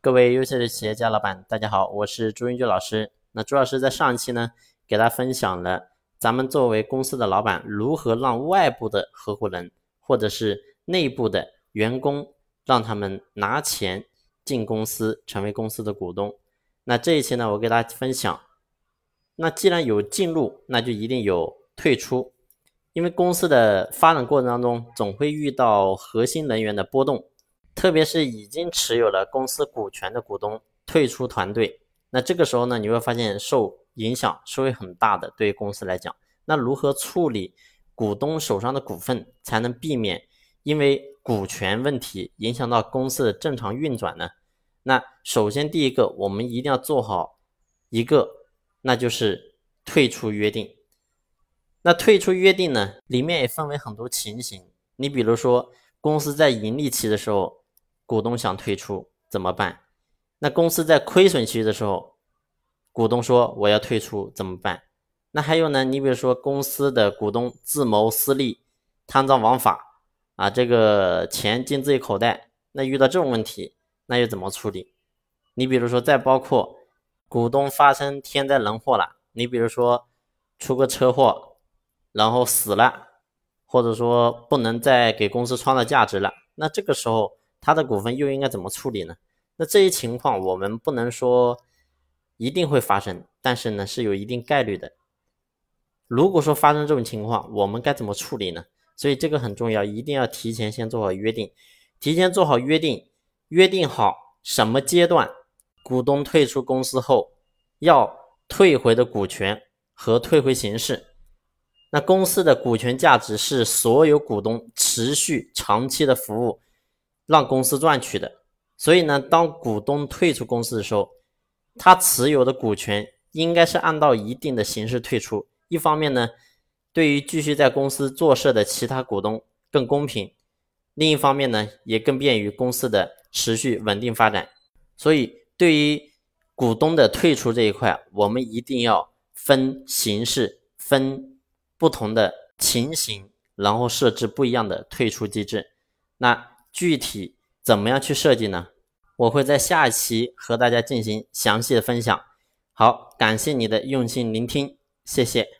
各位优秀的企业家老板，大家好，我是朱云俊老师。那朱老师在上一期呢，给大家分享了咱们作为公司的老板，如何让外部的合伙人或者是内部的员工，让他们拿钱进公司，成为公司的股东。那这一期呢，我给大家分享，那既然有进入，那就一定有退出，因为公司的发展过程当中，总会遇到核心人员的波动。特别是已经持有了公司股权的股东退出团队，那这个时候呢，你会发现受影响是会很大的。对于公司来讲，那如何处理股东手上的股份，才能避免因为股权问题影响到公司的正常运转呢？那首先第一个，我们一定要做好一个，那就是退出约定。那退出约定呢，里面也分为很多情形。你比如说，公司在盈利期的时候。股东想退出怎么办？那公司在亏损期的时候，股东说我要退出怎么办？那还有呢？你比如说公司的股东自谋私利、贪赃枉法啊，这个钱进自己口袋，那遇到这种问题，那又怎么处理？你比如说再包括股东发生天灾人祸了，你比如说出个车祸，然后死了，或者说不能再给公司创造价值了，那这个时候。他的股份又应该怎么处理呢？那这些情况我们不能说一定会发生，但是呢是有一定概率的。如果说发生这种情况，我们该怎么处理呢？所以这个很重要，一定要提前先做好约定，提前做好约定，约定好什么阶段股东退出公司后要退回的股权和退回形式。那公司的股权价值是所有股东持续长期的服务。让公司赚取的，所以呢，当股东退出公司的时候，他持有的股权应该是按照一定的形式退出。一方面呢，对于继续在公司做事的其他股东更公平；另一方面呢，也更便于公司的持续稳定发展。所以，对于股东的退出这一块，我们一定要分形式、分不同的情形，然后设置不一样的退出机制。那。具体怎么样去设计呢？我会在下一期和大家进行详细的分享。好，感谢你的用心聆听，谢谢。